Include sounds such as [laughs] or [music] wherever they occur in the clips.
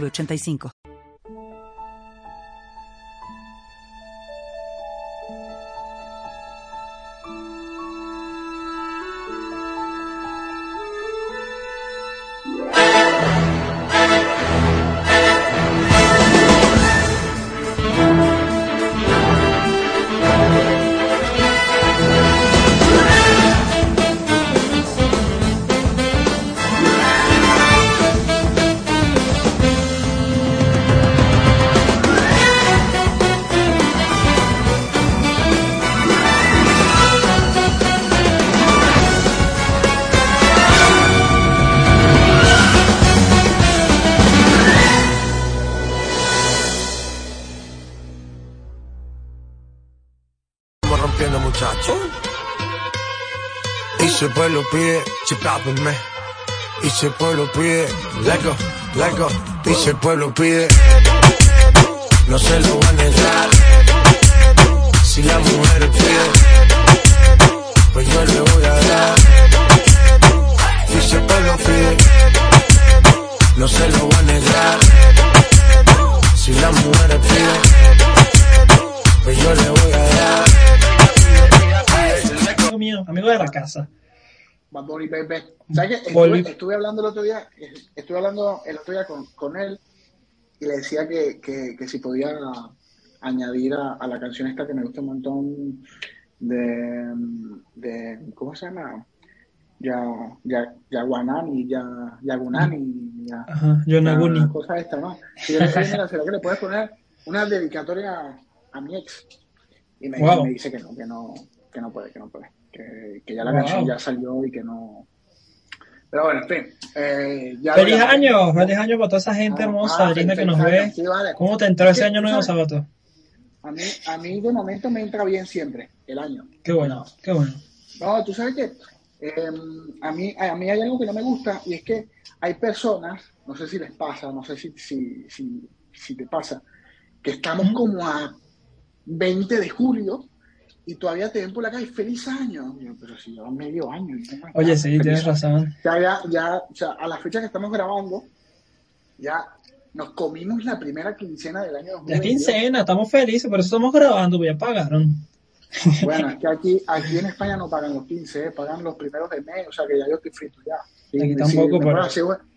3985. El pueblo pide, chipápenme. Y si el pueblo pide, lego, lego. Y si el pueblo pide, no se lo va a negar. Si la mujer pide, pues yo le voy a dar. Y si el pueblo pide, no se lo va a negar. Si la mujer pide, pues yo le voy a dar. amigo de la casa. Bad Bunny, baby. ¿Sabes qué? Estuve, estuve hablando el otro día, estuve hablando el otro día con, con él y le decía que, que, que si podía añadir a, a la canción esta que me gusta un montón de, de ¿cómo se llama? Ya, ya, Yaguanani, ya, Yagunani, ya, Ajá, Yonaguni. una cosa esta, ¿no? Y yo le mira, ¿será que le puedes poner una dedicatoria a, a mi ex? Y me, Wow. me dice que no, que no, que no puede, que no puede. Que, que ya la Wow. canción ya salió y que no. Pero bueno, en fin. Eh, ya Feliz lo- año, feliz año para toda esa gente Ah, hermosa, ah, linda que nos ve. sí, vale. ¿Cómo te entró ese año nuevo. Sabato? A mí, a mí de momento me entra bien siempre el año. Qué bueno, qué bueno. No, tú sabes que eh, a, mí, a mí hay algo que no me gusta y es que hay personas, no sé si les pasa, no sé si, si, si, si te pasa, que estamos como a 20 de julio y todavía te ven por la calle feliz año. Yo, pero si llevan medio año. no Oye, sí, tienes razón. Ya, ya, o sea, a la fecha que estamos grabando, ya nos comimos la primera quincena del año Ya 2022. quincena, estamos felices, por eso estamos grabando, pues ya pagaron. Bueno, es que aquí, aquí en España no pagan los 15, eh, pagan los primeros de mes, o sea que ya yo estoy frito ya. Y Aquí si tampoco, pero-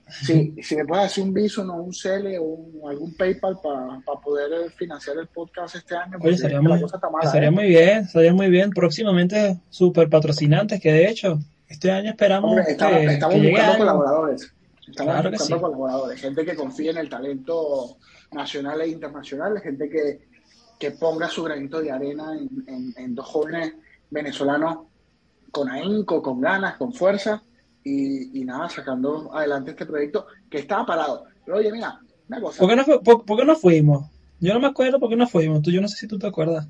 hacer, si, si me puedes hacer un Bison o un Cele o un- algún PayPal para poder eh, financiar el podcast este año, Oye, muy, mala, estaría ¿eh? muy bien, estaría muy bien. Próximamente super patrocinantes, que de hecho, este año esperamos Hombre, estamos, que, estamos que buscando algo. colaboradores. Estamos Claro buscando sí. colaboradores, gente que confíe en el talento nacional e internacional, gente que, que ponga su granito de arena en, en- en dos jóvenes venezolanos con ahínco, con ganas, con fuerza y, y nada, sacando adelante este proyecto que estaba parado. Pero oye, mira, una cosa. ¿Por qué, no, fu- por, por qué no fuimos? Yo no me acuerdo por qué no fuimos. Tú, yo no sé si tú te acuerdas.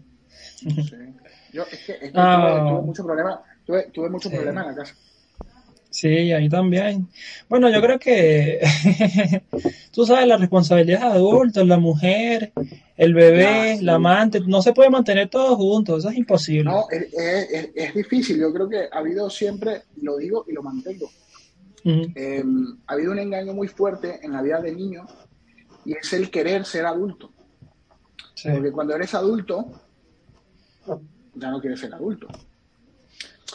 Yo es que, es que Ah. tuve, tuve mucho problema, tuve, tuve mucho Sí. problema en la casa. Sí, ahí también. Bueno, yo creo que [laughs] tú sabes, la responsabilidad de adultos, la mujer, el bebé, sí. la amante, no se puede mantener todos juntos, eso es imposible. No, es, es- es- es difícil. Yo creo que ha habido siempre, lo digo y lo mantengo, eh, ha habido un engaño muy fuerte en la vida de niños y es el querer ser adulto. Sí. Porque cuando eres adulto, ya no quieres ser adulto.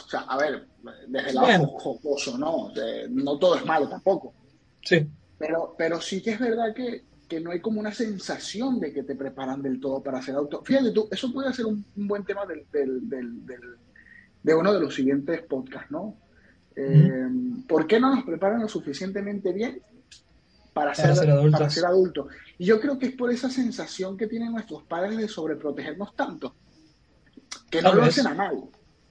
O sea, a ver, desde el lado Bueno. jocoso, ¿no? De- no todo es malo tampoco. Sí. Pero, pero sí que es verdad que, que no hay como una sensación de que te preparan del todo para ser auto. Fíjate tú, eso puede ser un, un buen tema del, del- del- del- de uno de los siguientes podcasts, ¿no? Eh, ¿Por qué no nos preparan lo suficientemente bien para, Para ser, ser adultos. para ser adultos? Y yo creo que es por esa sensación que tienen nuestros padres de sobreprotegernos tanto, que no lo hacen a mal,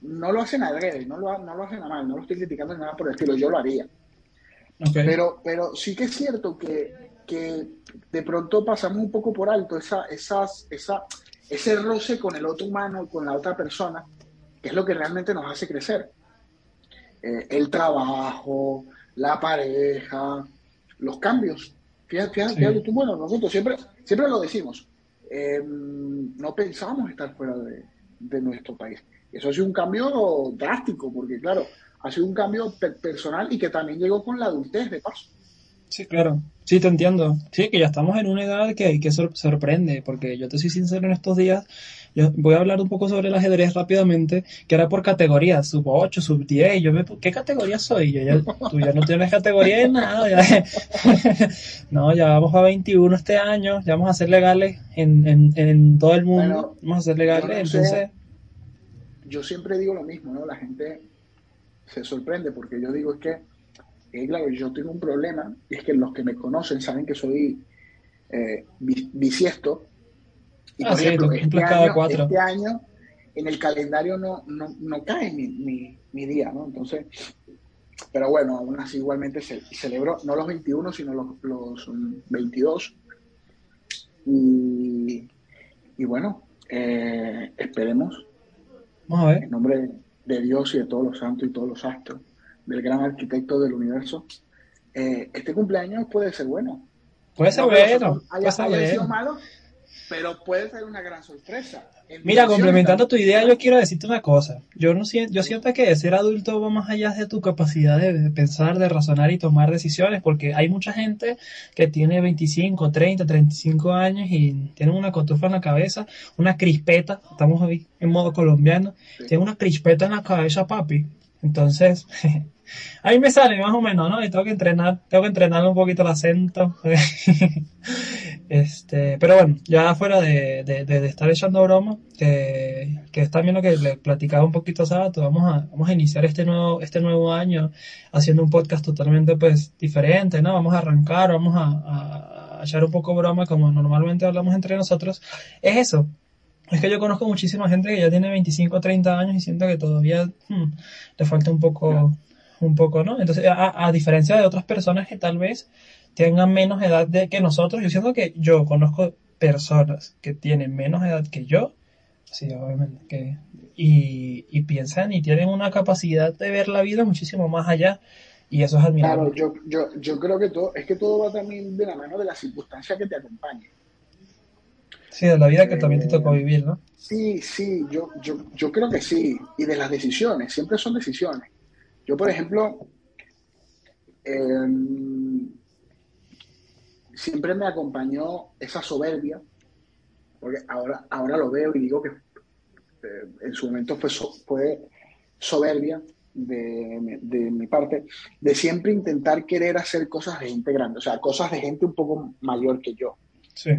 no lo hacen adrede, no lo, no lo hacen a mal, no lo estoy criticando ni nada por el estilo, yo lo haría. Ok. Pero, pero sí que es cierto que que de pronto pasamos un poco por alto esa, esas, esa, ese roce con el otro humano, con la otra persona, que es lo que realmente nos hace crecer. Eh, el trabajo, la pareja, los cambios. Fíjate, fíjate, tú, bueno, nosotros siempre, siempre lo decimos, em, no pensamos estar fuera de, de, nuestro país. Eso ha sido un cambio drástico, porque claro, ha sido un cambio personal y que también llegó con la adultez de paso. Sí, claro. Sí, te entiendo. Sí, que ya estamos en una edad que, que sorprende, porque yo te soy sincero en estos días, yo voy a hablar un poco sobre el ajedrez rápidamente, que era por categorías, sub 8, sub 10, yo me, ¿qué categoría soy? Yo ya, tú ya no tienes categoría de nada, ya, [laughs] no, ya vamos a 21 este año, ya vamos a ser legales en, en, en todo el mundo, vamos a ser legales, entonces... yo siempre digo lo mismo, ¿no? La gente se sorprende porque yo digo es que eh, claro, yo tengo un problema, y es que los que me conocen saben que soy eh, bisiesto. Y ah, por ejemplo, este, año, este, año, en el calendario no, no, cae mi, mi, día, ¿no? Entonces, pero bueno, aún así igualmente se, celebró, no los 21, sino los, los 22. Y, y bueno, eh, esperemos, en nombre de Dios y de todos los santos y todos los astros, del gran arquitecto del universo, eh, este cumpleaños puede ser bueno. Puede ser bueno. Haya, sido malo, pero puede ser una gran sorpresa. Mira, complementando tu idea, yo quiero decirte una cosa. Yo no siento, yo siento que ser adulto va más allá de tu capacidad de, pensar, de razonar y tomar decisiones, porque hay mucha gente que tiene 25, 30, 35 años y tiene una cotufa en la cabeza, una crispeta, estamos hoy en modo colombiano, tiene una crispeta en la cabeza, papi. Entonces, [laughs] Ahí me sale más o menos, ¿no? Y tengo que entrenar, tengo que entrenar un poquito el acento. [laughs] este, pero bueno, ya fuera de, de, estar echando broma, que, que es también lo que le platicaba un poquito a Sabato, vamos a, vamos a iniciar este nuevo, este nuevo año haciendo un podcast totalmente pues diferente, ¿no? Vamos a arrancar, vamos a, a echar un poco broma como normalmente hablamos entre nosotros. Es eso, es que yo conozco muchísima gente que ya tiene 25 o 30 años y siento que todavía hmm, le falta un poco, un poco, ¿no? Entonces, a, diferencia de otras personas que tal vez tengan menos edad de, que nosotros, yo siento que yo conozco personas que tienen menos edad que yo, sí, obviamente, que, y, y piensan y tienen una capacidad de ver la vida muchísimo más allá. Y eso es admirable. Claro, yo, yo, yo creo que todo, es que todo va también de la mano de las circunstancias que te acompañen. Sí, de la vida que también te tocó eh, vivir, ¿no? Sí, sí, yo, yo, yo creo que sí. Y de las decisiones, siempre son decisiones. Yo, por ejemplo, em, siempre me acompañó esa soberbia, porque ahora, ahora lo veo y digo que eh, en su momento fue, fue soberbia de, de, mi parte, de siempre intentar querer hacer cosas de gente grande, o sea, cosas de gente un poco mayor que yo. Sí.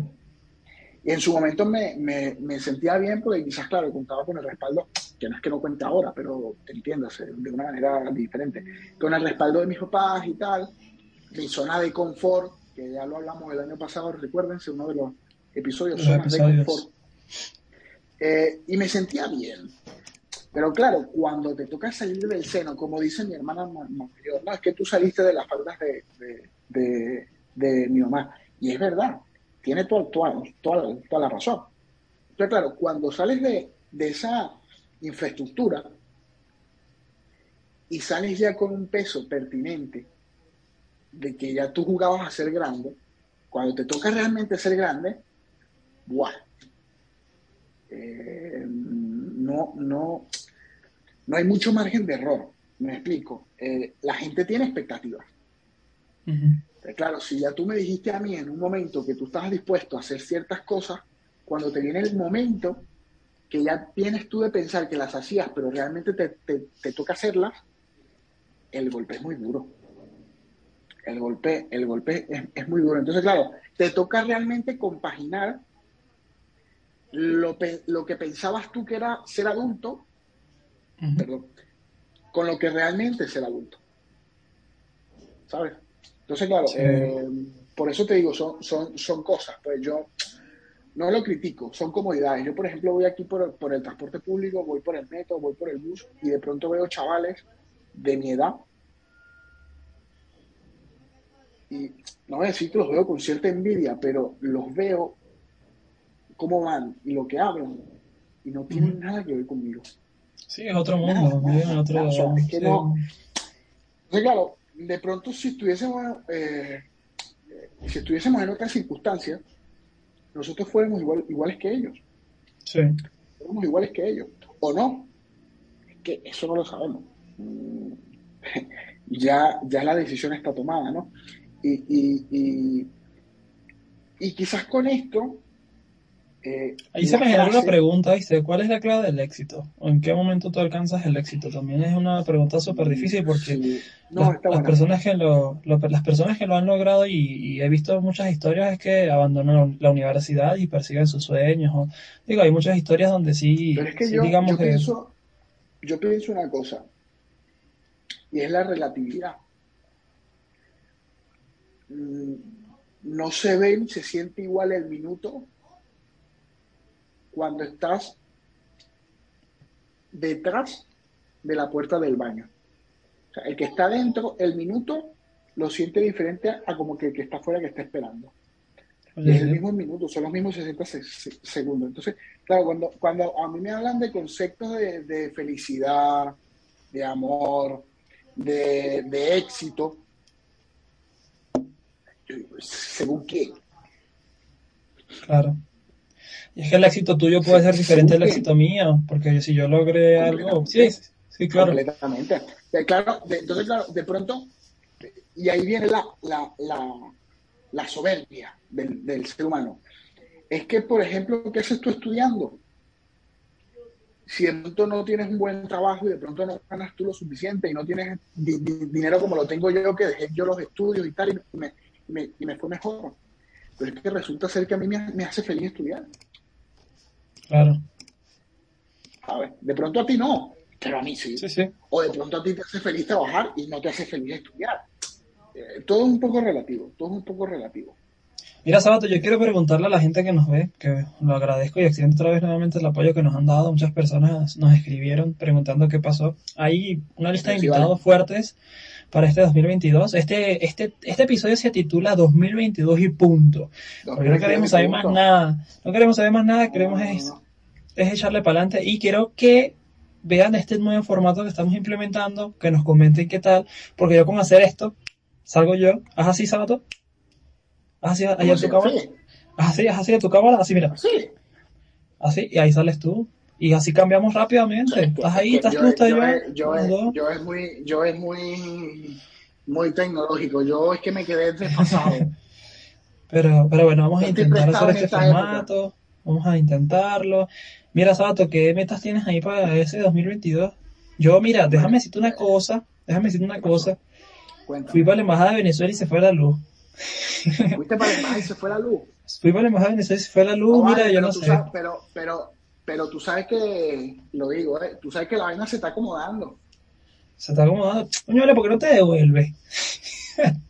Y en su momento me, me, me sentía bien porque quizás, claro, contaba con el respaldo que no es que no cuente ahora, pero entiéndase, de una manera diferente, con el respaldo de mis papás y tal, mi zona de confort, que ya lo hablamos el año pasado, recuérdense, uno de los episodios, zonas de confort, eh, y me sentía bien. Pero claro, cuando te toca salir del seno, como dice mi hermana mayor, no, es que tú saliste de las faldas de, de, de, mi mamá. Y es verdad, tiene toda, toda, toda, toda la razón. Pero claro, cuando sales de, de esa infraestructura y sales ya con un peso pertinente de que ya tú jugabas a ser grande, cuando te toca realmente ser grande, ¡buah! Eh, no, no, no hay mucho margen de error. Me explico. Eh, la gente tiene expectativas. Claro, si ya tú me dijiste a mí en un momento que tú estabas dispuesto a hacer ciertas cosas, cuando te viene el momento que ya tienes tú de pensar que las hacías, pero realmente te, toca hacerlas, el golpe es muy duro. El golpe, el golpe es, muy duro. Entonces, claro, te toca realmente compaginar lo, lo que pensabas tú que era ser adulto, con lo que realmente es ser adulto. ¿Sabes? Entonces, claro, eh, por eso te digo, son, son, son cosas. Pues yo, no lo critico, son comodidades. Yo, por ejemplo, voy aquí por, el transporte público, voy por el metro, voy por el bus y de pronto veo chavales de mi edad y no voy a decir que los veo con cierta envidia, pero los veo cómo van y lo que hablan y no tienen nada que ver conmigo. Sí, es otro mundo, nada, otro... O sea, es que no... Entonces, claro, de pronto si estuviésemos, eh, si estuviésemos en otras circunstancias, nosotros fuéramos igual, iguales que ellos. Sí. Fuéramos iguales que ellos. ¿O no? Es que eso no lo sabemos. [laughs] Ya, ya la decisión está tomada, ¿no? Y, y, y, y quizás con esto eh, Ahí se me genera una pregunta, dice, ¿cuál es la clave del éxito? ¿O en qué momento tú alcanzas el éxito? También es una pregunta súper difícil porque las, personas que lo, las personas que lo han logrado y, he visto muchas historias es que abandonan la universidad y persiguen sus sueños. O, digo, hay muchas historias donde sí, Pero es que yo, digamos yo Pienso, yo pienso una cosa, y es la relatividad. Mm, no se ve ni se siente igual el minuto cuando estás detrás de la puerta del baño. O sea, el que está dentro, el minuto, lo siente diferente a como que el que está afuera que está esperando. es el mismo minuto, son los mismos 60 segundos. Entonces, claro, cuando, cuando a mí me hablan de conceptos de, felicidad, de amor, de, de éxito, ¿según qué? Claro. Y es que el éxito tuyo puede ser diferente al éxito mío, porque si yo logré algo, sí, sí, claro. Completamente. Claro, entonces, claro, de pronto, y ahí viene la, la, la, soberbia del, del, ser humano. Es que, por ejemplo, ¿qué haces tú estudiando? Si de pronto no tienes un buen trabajo y de pronto no ganas tú lo suficiente y no tienes dinero como lo tengo yo, que dejé yo los estudios y tal, y me, me, y me fue mejor. Pero es que resulta ser que a mí me, me hace feliz estudiar. Claro. De pronto a ti no, pero a mí sí. O de pronto a ti te hace feliz trabajar y no te hace feliz estudiar. Eh, todo es un poco relativo, todo es un poco relativo. Mira, Sabato, yo quiero preguntarle a la gente que nos ve, que lo agradezco y extiendo otra vez nuevamente el apoyo que nos han dado. Muchas personas nos escribieron preguntando qué pasó. Hay una lista de invitados fuertes para este 2022. Este, este, este episodio se titula 2022 y punto. Porque no queremos saber más nada. No queremos saber más nada, queremos es, es echarle para adelante. Y quiero que vean este nuevo formato que estamos implementando, que nos comenten qué tal, porque yo con hacer esto, salgo yo, haz así, Sabato, haz así, en tu cámara, haz así, haz así en tu cámara, así, mira, así, y ahí sales tú, y así cambiamos rápidamente. estás ahí, estás tú, estás yo. Yo, yo, es, muy, yo es muy, muy tecnológico. Yo es que me quedé desfasado. [laughs] pero, pero bueno, vamos a intentar hacer este formato. Vamos a intentarlo. Mira, Sabato, ¿qué metas tienes ahí para ese 2022? Yo, mira, déjame decirte una cosa. Déjame decirte una cosa. Fui para la embajada de Venezuela y se fue la luz. ¿Fuiste para la embajada y se fue la luz? Fui para la embajada de Venezuela y se fue la luz. mira, yo no sé. pero, pero, pero tú sabes que, lo digo, ¿eh? tú sabes que la vaina se está acomodando. Se está acomodando. Coño, ¿por qué no te devuelve? [laughs]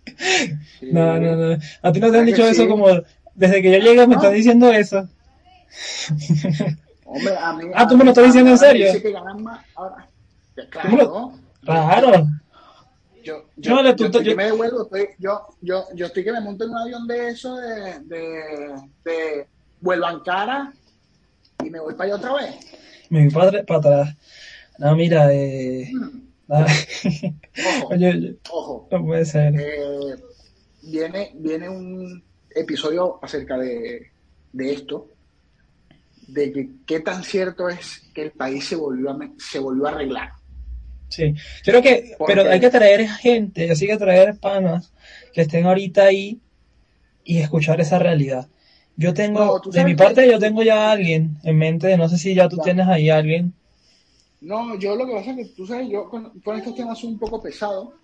No, no, no. A ti no te han dicho eso como, desde que yo llegué me estás diciendo eso. Hombre, a mí, ah, tú me lo estás diciendo en serio. Que ganan más. Ahora, claro. Claro. Yo, yo, yo, yo, estoy que me devuelvo, estoy, yo, yo, yo estoy que me monto en un avión de eso, de, de, de vuelvan cara y me voy para allá otra vez. Me voy para, para atrás. No, mira, eh, ojo, [laughs] ojo. No puede ser. Eh, viene, viene un episodio acerca de, de esto, de que qué tan cierto es que el país se volvió a, se volvió a arreglar. Sí, creo que, pero hay que traer gente, así que traer panas que estén ahorita ahí y escuchar esa realidad. Yo tengo, de mi parte, yo tengo ya a alguien en mente, no sé si ya tú tienes ahí a alguien. No, yo lo que pasa es que tú sabes, yo con, estos temas soy un poco pesado.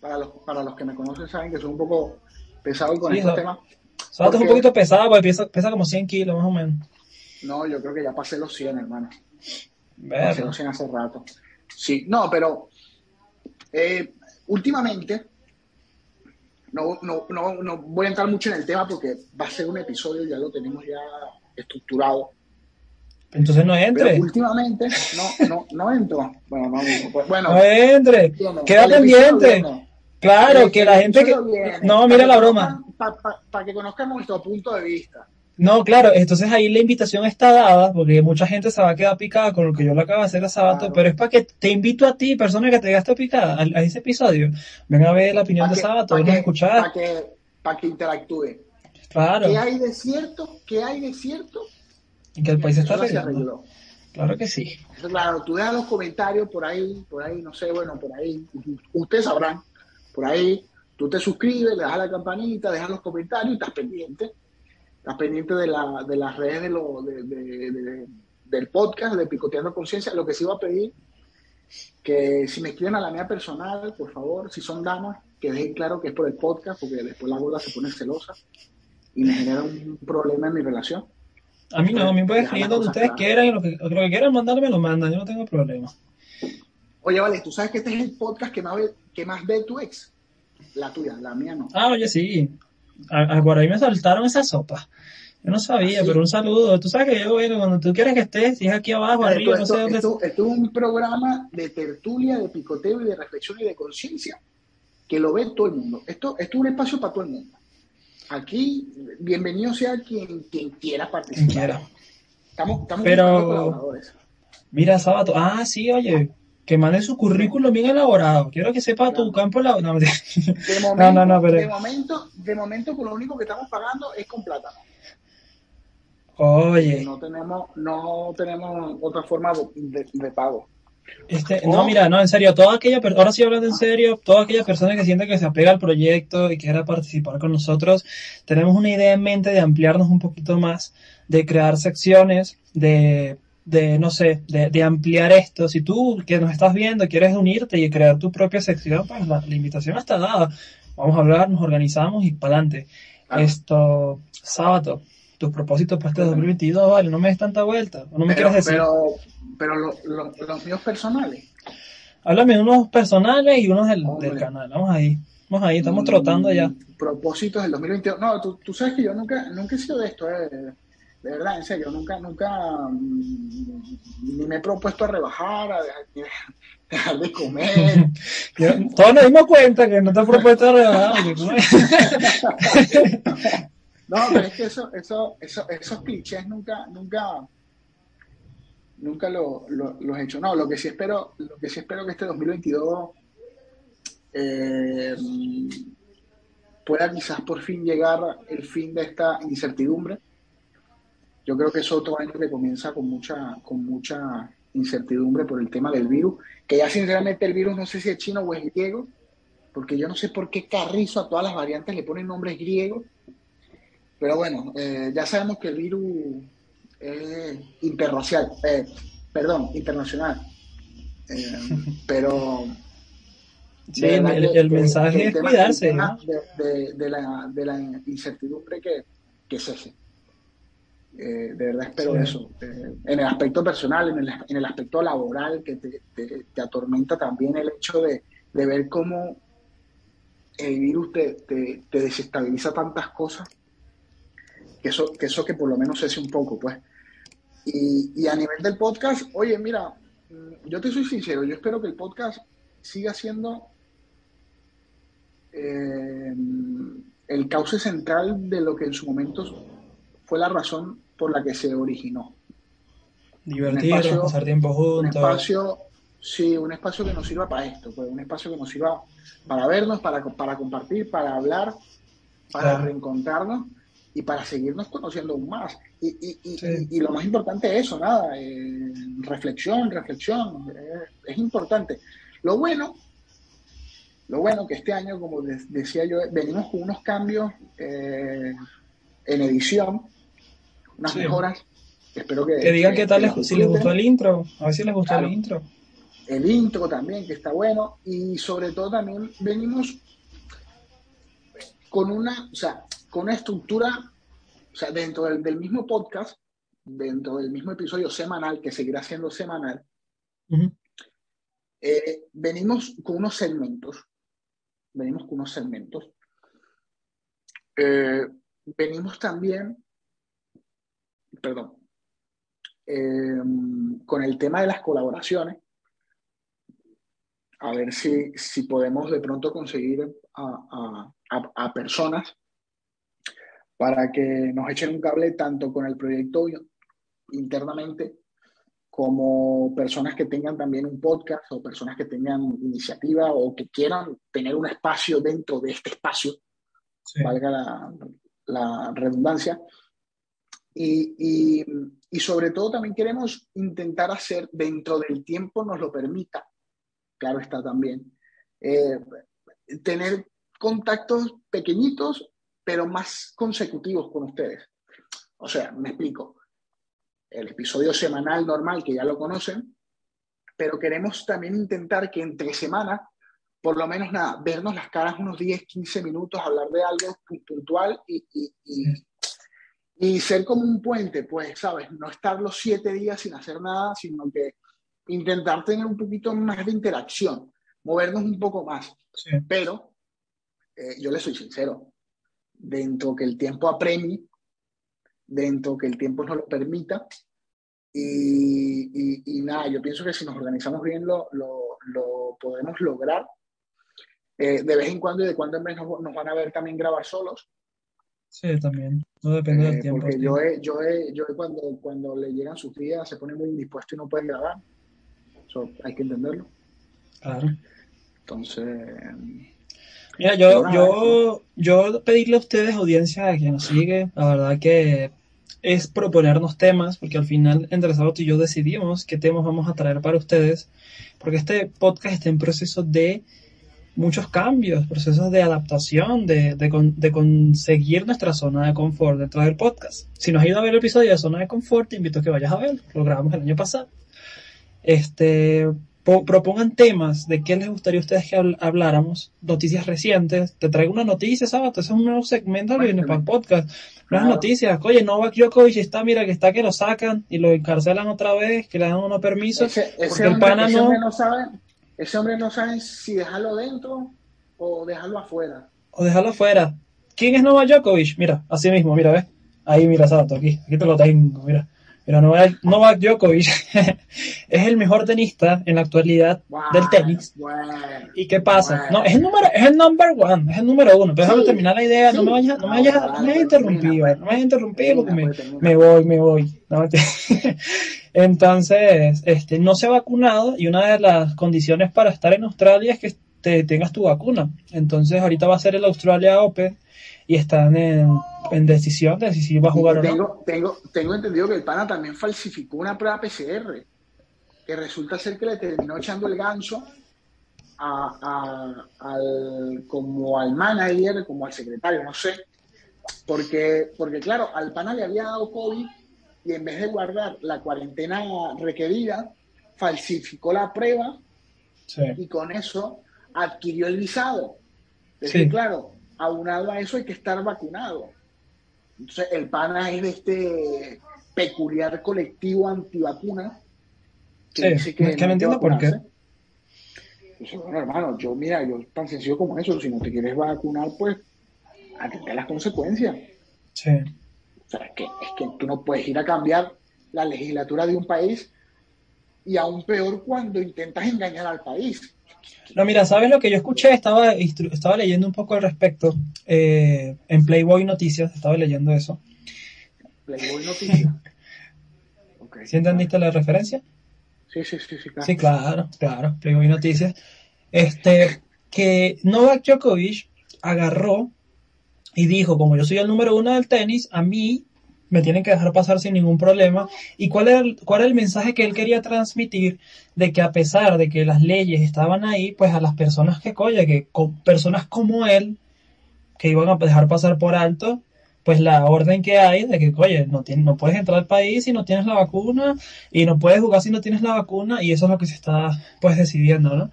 Para los, para los que me conocen saben que soy un poco pesado con estos temas. Porque... un poquito pesado, porque pesa, pesa, como 100 kilos más o menos. No, yo creo que ya pasé los 100, hermano. Pasé los 100 hace rato. Sí, no, pero eh, últimamente no, no, no, no voy a entrar mucho en el tema porque va a ser un episodio, ya lo tenemos ya estructurado. Entonces no entre. últimamente, no, no, no entro. Bueno, no, pues, bueno. No entre. Queda pendiente. Claro, que la gente que... No, mira la broma. Para que conozcan nuestro punto de vista. No, claro, entonces ahí la invitación está dada, porque mucha gente se va a quedar picada con lo que yo le acabo de hacer a Sabato, pero es para que te invito a ti, persona que te quedaste picada a, ese episodio. Ven a ver la opinión de Sabato, ven a escuchar. Para que, para que interactúe. Claro. ¿Qué hay de cierto? ¿Qué hay de cierto? Y que el país está arreglando. Claro que sí. claro, tú dejas los comentarios por ahí, por ahí, no sé, bueno, por ahí, ustedes sabrán, por ahí, tú te suscribes, le das a la campanita, dejas los comentarios y estás pendiente estás pendiente de, la, de las redes de lo, de, del podcast, de Picoteando Conciencia. Lo que sí iba a pedir, que si me escriben a la mía personal, por favor, si son damas, que dejen claro que es por el podcast, porque después la gorda se pone celosa y me genera un problema en mi relación. A mí no, a mí me pueden escribir donde ustedes quieran y lo que, lo que quieran mandarme lo mandan, yo no tengo problema. Oye, vale, tú sabes que este es el podcast que más ve, que más ve tu ex. La tuya, la mía no. Ah, oye, sí por ahí me saltaron esa sopa. Yo no sabía, pero un saludo. Tú sabes que yo, bueno, cuando tú quieres que estés, si es aquí abajo, arriba, no sé dónde. Esto, esto, es un programa de tertulia, de picoteo y de reflexión y de conciencia que lo ve todo el mundo. Esto, esto es un espacio para todo el mundo. Aquí, bienvenido sea quien, quien quiera participar. Quiera. Estamos, estamos pero, Mira, sábado. Ah, sí, oye que mande su currículum bien elaborado. Quiero que sepa tu campo laboral. [laughs] No, no, no, pero... de, momento, de momento, lo único que estamos pagando es con plata. Oye. No tenemos, no tenemos otra forma de, pago. Este, no, mira, no, en serio, toda aquella ahora sí hablando en serio, toda aquella persona que siente que se apega al proyecto y quiera participar con nosotros, tenemos una idea en mente de ampliarnos un poquito más, de crear secciones, de de, no sé, de, ampliar esto. Si tú que nos estás viendo quieres unirte y crear tu propia sección, pues la, invitación está dada. Vamos a hablar, nos organizamos y para adelante. Esto, sábado, tus propósitos para este 2022, vale, no me des tanta vuelta, no me pero, decir. Pero, los míos personales. Háblame de unos personales y unos del, canal, vamos ahí. Vamos ahí, estamos trotando ya. Propósitos del 2022. No, tú, tú sabes que yo nunca, nunca he sido de esto, eh de verdad, en serio, nunca, nunca, mm, ni me he propuesto a rebajar, a dejar, [laughs] de comer. [laughs] todos nos dimos cuenta que no te has propuesto a rebajar. [laughs] no, pero es que eso, eso, eso, esos clichés nunca, nunca, nunca lo, los he hecho. No, lo que sí espero, lo que sí espero que este 2022 eh, pueda quizás por fin llegar el fin de esta incertidumbre yo creo que es otro año que comienza con mucha, con mucha incertidumbre por el tema del virus, que ya sinceramente el virus no sé si es chino o es griego, porque yo no sé por qué Carrizo a todas las variantes le ponen nombres griegos, pero bueno, eh, ya sabemos que el virus es interracial, eh, perdón, internacional, eh, pero... [laughs] Sí, el, mensaje es cuidarse. De, la, de la incertidumbre que, que cese. Eh, de verdad espero eso. Eh, en el aspecto personal, en el, en el aspecto laboral, que te, te, atormenta también el hecho de, de ver cómo el virus te, te, desestabiliza tantas cosas, que eso, que eso que por lo menos cese un poco, pues. Y, y, a nivel del podcast, oye, mira, mm, yo te soy sincero, yo espero que el podcast siga siendo eh, el cauce central de lo que en su momento fue la razón por la que se originó. Divertirnos, pasar tiempo juntos. Un espacio, sí, un espacio que nos sirva para esto, pues, un espacio que nos sirva para vernos, para, para compartir, para hablar, para reencontrarnos y para seguirnos conociendo aún más. Y, y, lo más importante es eso, nada, eh, reflexión, reflexión, eh, es importante. Lo bueno, lo bueno que este año, como decía yo, venimos con unos cambios eh, en edición unas mejoras. Espero que. Que digan qué tal, les, si les gustó el intro. A ver si les gustó el intro. El intro también, que está bueno. Y sobre todo también venimos con una, o sea, con una estructura, o sea, dentro del, mismo podcast, dentro del mismo episodio semanal, que seguirá siendo semanal, eh, venimos con unos segmentos. Venimos con unos segmentos. Eh, venimos también perdón, em, con el tema de las colaboraciones, a ver si, si podemos de pronto conseguir a, a, a, personas para que nos echen un cable tanto con el proyecto internamente como personas que tengan también un podcast o personas que tengan iniciativa o que quieran tener un espacio dentro de este espacio, valga la, la redundancia. Y, y, y, sobre todo también queremos intentar hacer dentro del tiempo nos lo permita, claro está también, eh, tener contactos pequeñitos pero más consecutivos con ustedes. O sea, me explico el episodio semanal normal, que ya lo conocen, pero queremos también intentar que entre semanas, por lo menos nada, vernos las caras unos 10, 15 minutos, hablar de algo puntual y, y, y, ser como un puente, pues, ¿sabes? No estar los siete días sin hacer nada, sino que intentar tener un poquito más de interacción, movernos un poco más. Pero eh, yo le soy sincero, dentro que el tiempo apremie, dentro que el tiempo nos lo permita. Y, y, nada, yo pienso que si nos organizamos bien lo, lo, lo podemos lograr. Eh, de vez en cuando y de cuando en vez nos, nos, van a ver también grabar solos. Sí, también. No depende del eh, tiempo. Porque yo, he, yo, he, yo he cuando, cuando le llegan sus días se pone muy indispuesto y no puede grabar. Eso hay que entenderlo. Claro. Entonces, Mira, yo, yo, yo pedirle a ustedes, audiencia, que nos sigue, la verdad que es proponernos temas, porque al final entre Sábado y yo decidimos qué temas vamos a traer para ustedes, porque este podcast está en proceso de muchos cambios, procesos de adaptación, de, de, de, conseguir nuestra zona de confort dentro del podcast. Si nos has ido a ver el episodio de Zona de Confort, te invito a que vayas a ver, lo grabamos el año pasado. Este, propongan temas de qué les gustaría a ustedes que habláramos, noticias recientes. Te traigo una noticia, ¿sabes? Ese es un nuevo segmento que viene para el podcast. Unas noticias. Oye, Novak Djokovic está, mira, que está que lo sacan y lo encarcelan otra vez, que le dan unos permisos. Ese, ese hombre, el pana no... No sabe, ese hombre no sabe si dejarlo dentro o dejarlo afuera. O dejarlo afuera. ¿Quién es Novak Djokovic? Mira, así mismo, mira, ¿ves? Ahí, mira, Sato, aquí. Aquí te lo tengo, mira. Pero Novak, Djokovic [laughs] es el mejor tenista en la actualidad del tenis. ¿Y qué pasa? No, es el número, es el number one, es el número uno. Pero déjame terminar la idea, no me vayas, no me vayas, no me vayas a interrumpir, no me vayas a interrumpir porque me, me voy, me voy. No, [laughs] Entonces, este, no se ha vacunado y una de las condiciones para estar en Australia es que te tengas tu vacuna. Entonces, ahorita va a ser el Australia Open y están en, decisión de si va a jugar tengo, o no. Tengo, tengo entendido que el pana también falsificó una prueba PCR, que resulta ser que le terminó echando el ganso a, a, al, como al manager, como al secretario, no sé. Porque, porque claro, al pana le había dado COVID y en vez de guardar la cuarentena requerida, falsificó la prueba sí. y con eso adquirió el visado. Es sí. claro, aunado a eso hay que estar vacunado. Entonces, el PANA es de este peculiar colectivo antivacuna que sí, dice que, es que no, entiendo por qué. Entonces, bueno, hermano, yo, mira, yo tan sencillo como eso, si no te quieres vacunar, pues atente a las consecuencias. Sí. Sea, es que, es que tú no puedes ir a cambiar la legislatura de un país y aún peor cuando intentas engañar al país. No, mira, ¿sabes lo que yo escuché? Estaba, estaba leyendo un poco al respecto eh, en Playboy Noticias, estaba leyendo eso. Playboy Noticias. [laughs] okay. ¿Sí entendiste la referencia? Sí, sí, sí, sí, claro. Sí, claro, claro, Playboy Noticias. Este, que Novak Djokovic agarró y dijo, como yo soy el número uno del tenis, a mí me tienen que dejar pasar sin ningún problema. ¿Y cuál era, el, cuál el mensaje que él quería transmitir? De que a pesar de que las leyes estaban ahí, pues a las personas que coye, que personas como él, que iban a dejar pasar por alto, pues la orden que hay de que, oye, no, tiene, no puedes entrar al país si no tienes la vacuna y no puedes jugar si no tienes la vacuna y eso es lo que se está pues decidiendo, ¿no?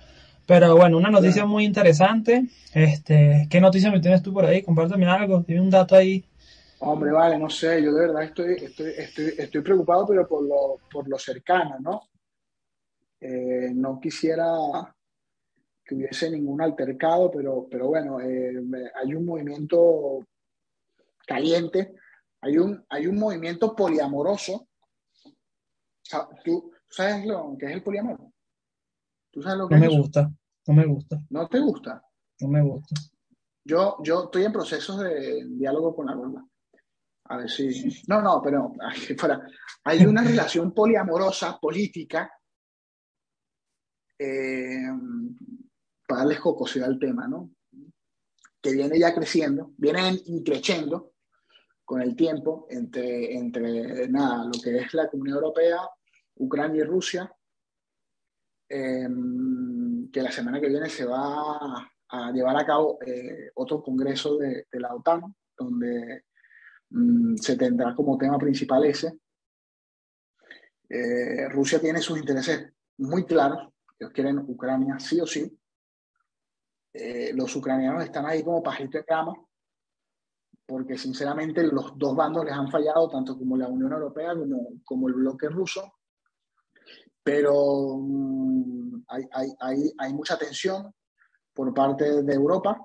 Pero bueno, una noticia muy interesante. Este, ¿qué noticia me tienes tú por ahí? Compárteme algo, dime un dato ahí Hombre, vale, no sé, yo de verdad estoy, estoy, estoy, estoy preocupado, pero por lo, por lo cercano, ¿no? Eh, no quisiera que hubiese ningún altercado, pero, pero bueno, eh, hay un movimiento caliente, hay un, hay un movimiento poliamoroso. ¿Tú sabes lo que es el poliamor? ¿Tú sabes lo que no es me eso? gusta, No me gusta, ¿No te gusta? no me gusta. Yo, yo estoy en procesos de diálogo con la gorda. A ver si. No, no, pero. Hay una relación poliamorosa política. eh, para darles jocosidad al tema, ¿no? Que viene ya creciendo, viene creciendo con el tiempo entre, entre nada, lo que es la Comunidad Europea, Ucrania y Rusia, eh, que la semana que viene se va a llevar a cabo eh, otro congreso de, de la OTAN, donde mm, se tendrá como tema principal ese. Eh, Rusia tiene sus intereses muy claros, ellos quieren Ucrania sí o sí. Eh, los ucranianos están ahí como pajito de cama, porque sinceramente los dos bandos les han fallado, tanto como la Unión Europea como, como el bloque ruso. Pero mm, hay, hay, hay, hay mucha tensión por parte de Europa.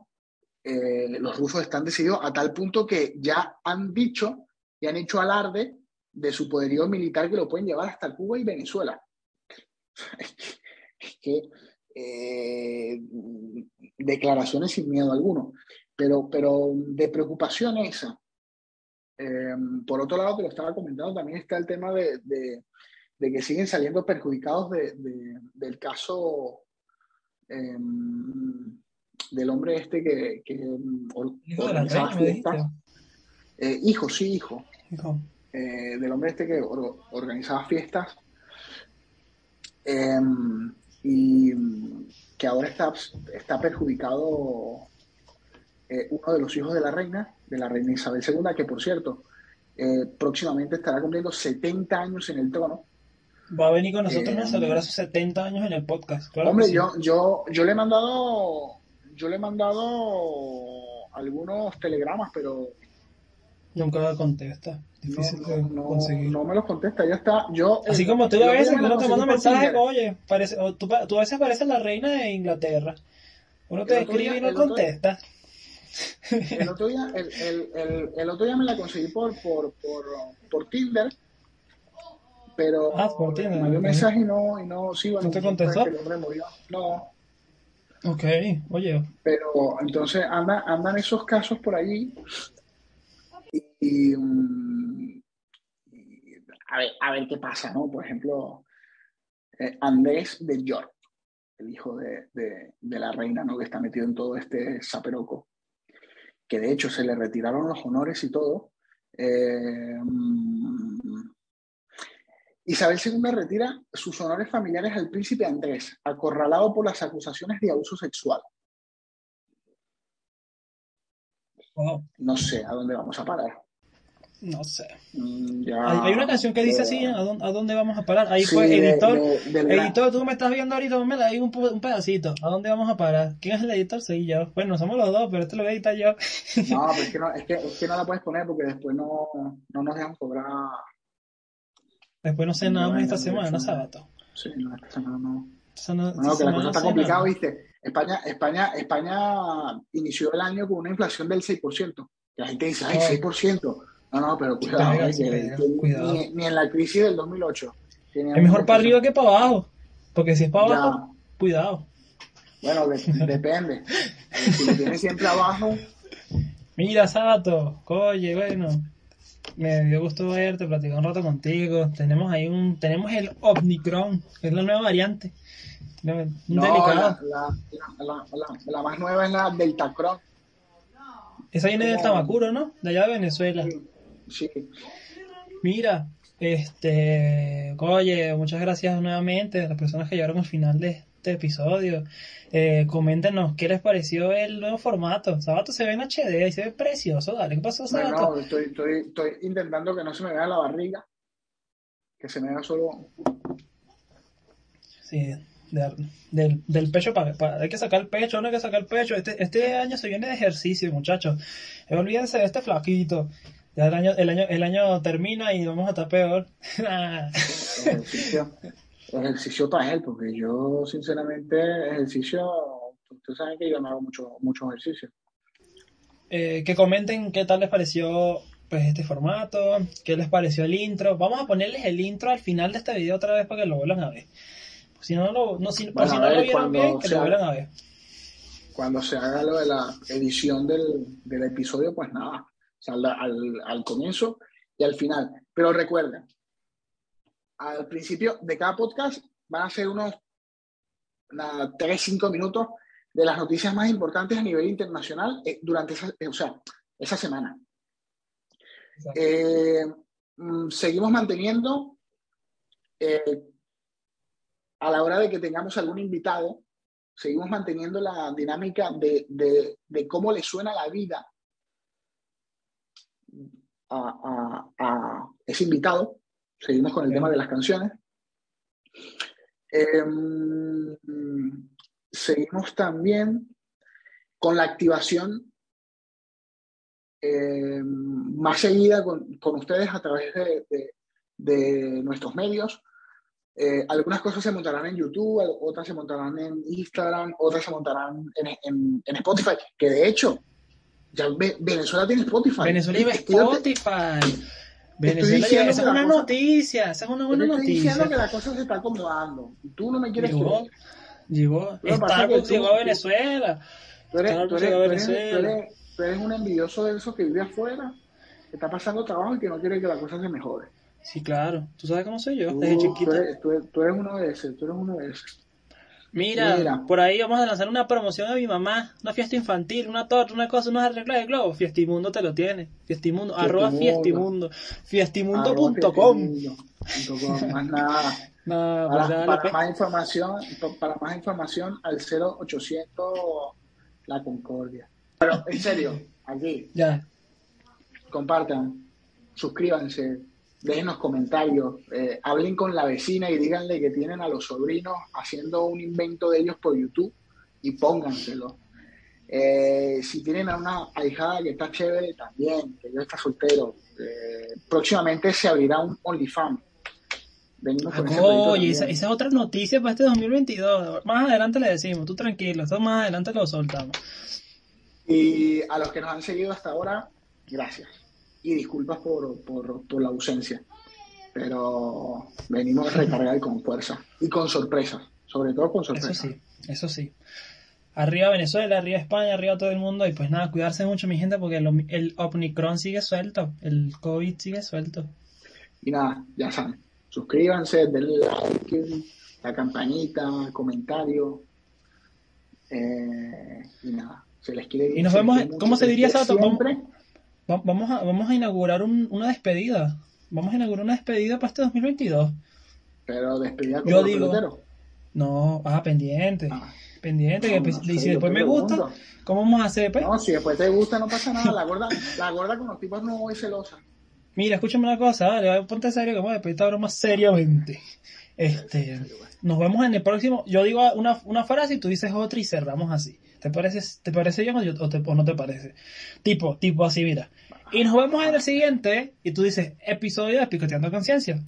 Eh, los rusos están decididos a tal punto que ya han dicho y han hecho alarde de su poderío militar que lo pueden llevar hasta Cuba y Venezuela. [laughs] Es que eh, declaraciones sin miedo alguno, pero, pero de preocupación esa. Eh, por otro lado, que lo estaba comentando, también está el tema de, de, de que siguen saliendo perjudicados de, del caso eh, del hombre este que, organizaba fiestas. Eh, hijo, sí, hijo. Hijo. eh, del hombre este que or- organizaba fiestas eh, y que ahora está, está perjudicado eh, uno de los hijos de la reina, de la reina Isabel II, que por cierto, próximamente estará cumpliendo 70 años en el trono. Va a venir con nosotros Eh, a celebrar sus 70 años en el podcast. Claro Hombre, sí. yo, yo, yo le he mandado, yo le he mandado algunos telegramas, pero Nunca contesta. Difícil no, de no- conseguir. no me los contesta, ya está. Yo, Así eh, como tú a veces, uno te manda mensajes, oye, parece, o tú, tú a veces pareces la reina de Inglaterra. Uno te escribe y no contesta. El otro día, el, el, el, el otro día me la conseguí por, por, por, por Tinder, pero Ah, un mensaje y no, y no, sí, bueno, ¿No te contestó? que el hombre murió. No, Ok, oye, pero entonces anda, andan esos casos por allí y, y, mm, y a, ver, a ver qué pasa, ¿no? Por ejemplo, eh, Andrés de York, el hijo de, de, de la reina, ¿no? Que está metido en todo este zaperoco, que de hecho se le retiraron los honores y todo. Eh, mm, Isabel II retira sus honores familiares al príncipe Andrés, acorralado por las acusaciones de abuso sexual. wow, No sé a dónde vamos a parar. no sé. Mm, ya- Hay, una canción que dice así, ¿a dónde, a dónde vamos a parar? Ahí Sí, fue, editor, de- editor, tú me estás viendo ahorita, me ahí un, pedacito. ¿A dónde vamos a parar? ¿Quién es el editor? Soy yo. Bueno, somos los dos, pero este lo voy a editar yo. No, pero es que [laughs] no, es que, es que no la puedes poner porque después no, no nos dejan cobrar. Después no sé nada No, más esta semana, no. sábado. Sí, no, no. No- que la cosa está complicada. ¿viste? España, España, España inició el año con una inflación del 6%. Que la gente dice, ay, Oh. 6%. No, no, pero cuidado, eh, que- que. Ni, ni en la crisis del 2008. tenía Es mejor para arriba que para abajo. Porque si es para Ya. abajo, cuidado. Bueno, de- [laughs] depende. Si lo tienes siempre abajo, Mira, Sato, oye, bueno, me dio gusto verte, platicar un rato contigo. Tenemos ahí un, tenemos el Omicron, que es la nueva variante. Un no, delicado. la, la, la, la, más nueva es la Delta Crohn. Esa viene del Tamacuro, ¿no? De allá de Venezuela. Sí. Mira, este, oye, muchas gracias nuevamente a las personas que llegaron al final de este episodio. Eh, coméntenos qué les pareció el nuevo formato. Sabato se ve en HD y se ve precioso. Dale, ¿qué pasó, Sabato? no, estoy, estoy, estoy intentando que no se me vea la barriga, que se me vea solo. Sí, de- del, del pecho para, hay que sacar el pecho, no hay que sacar el pecho. Este, este año se viene de ejercicio, muchachos. Eh, olvídense de este flaquito. Ya el año, el año, el año termina y vamos a estar peor. [laughs] Ejercicio, para él, porque yo, sinceramente, ejercicio, ustedes saben que yo no hago mucho, mucho ejercicio. Eh, que comenten qué tal les pareció pues este formato, qué les pareció el intro. Vamos a ponerles el intro al final de este video otra vez para que lo vuelvan a ver. Si no, lo, no, si, Bueno, si no lo ver, vieron cuando bien, que lo vuelvan a ver. Cuando se haga lo de la edición del, del episodio, pues nada, o sea, al, al- al comienzo y al final. Pero recuerden, al principio de cada podcast van a ser unos 3-5 minutos de las noticias más importantes a nivel internacional eh, durante esa, eh, o sea, esa semana. Eh, mm, seguimos manteniendo a la hora de que tengamos algún invitado, seguimos manteniendo la dinámica de, de- de cómo le suena la vida a, a- a ese invitado. Seguimos con el tema de las canciones. Eh, seguimos también con la activación eh, más seguida con, con ustedes a través de, de- de nuestros medios. Eh, algunas cosas se montarán en YouTube, otras se montarán en Instagram, otras se montarán en, en- en Spotify, que de hecho, ya Ve- Venezuela tiene Spotify. Venezuela te- Spotify. Venezuela, esa es una cosa- noticia, esa es una buena te estoy diciendo que noticia. la cosa se está acomodando. Y tú no me quieres Llegó, creer. llegó, Starbucks llegó a Venezuela. Tú eres, tú eres- Venezuela. tú eres- tú eres un envidioso de esos que vive afuera, que está pasando trabajo y que no quiere que la cosa se mejore. Sí, claro. Tú sabes cómo soy yo, desde chiquito. eres, tú eres- tú eres uno de esos, tú eres uno de esos. Mira, Mira. por ahí vamos a lanzar una promoción a mi mamá, una fiesta infantil, una torta, una cosa, unos arreglos de globo. Fiestimundo te lo tiene. Fiestimundo, arroba Fiestimundo. Fiestimundo.com. Más nada. [laughs] No, pues Para, dale, para pues. más información, para más información al 0800 La Concordia. Pero en serio, aquí, Ya. compartan, suscríbanse, déjenos comentarios, eh, hablen con la vecina y díganle que tienen a los sobrinos haciendo un invento de ellos por YouTube y pónganselo. Eh, si tienen a una ahijada que está chévere también, que yo está soltero, eh, próximamente se abrirá un OnlyFans. Venimos con Oye, esa, esa es otra noticia para este 2022. Más adelante le decimos, tú tranquilo, esto más adelante lo soltamos. Y a los que nos han seguido hasta ahora, gracias. Y disculpas por, por, por la ausencia. Pero venimos recargados y con fuerza. Y con sorpresas. Sobre todo con Eso sorpresas. sí, eso sí. Arriba Venezuela, arriba España, arriba todo el mundo. Y pues nada, cuidarse mucho, mi gente, porque el, el Omicron sigue suelto. El COVID sigue suelto. Y nada, ya saben. Suscríbanse, denle like, la campanita, comentario. Eh, y nada, se les quiere Y nos vemos, ¿cómo se diría, Sato? Siempre. Va- vamos, a, vamos a inaugurar un- una despedida. Vamos a inaugurar una despedida para este 2022. Pero despedida con Yo digo-. No, ah, pendiente. Ah. Pendiente, No, pues, no y si después me gusta, pregunto. ¿cómo vamos a hacer? Pues? No, si después te gusta no pasa nada. La gorda, la gorda con los tipos no es celosa. Mira, escúchame una cosa, dale, ponte serio que vamos a despedir esta broma seriamente. Este, nos vemos en el próximo. Yo digo una, una frase y tú dices otra y cerramos así. ¿Te parece, te parece bien o, yo- o te- o no te parece? Tipo, tipo así, mira. Y nos vemos en el siguiente y tú dices episodio de Picoteando Conciencia.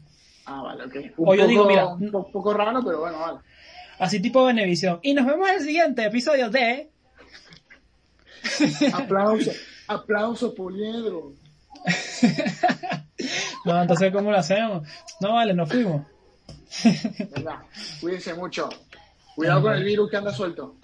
Ah, vale, ok. O yo digo, mira, Un po- poco raro, pero bueno, vale. Así tipo Benevisión. Y nos vemos en el siguiente episodio de... [laughs] Aplauso, aplauso, poliedro. [laughs] No, entonces ¿cómo lo hacemos? No, vale, nos fuimos. ¿Verdad? Cuídense mucho. Cuidado con el virus que anda suelto.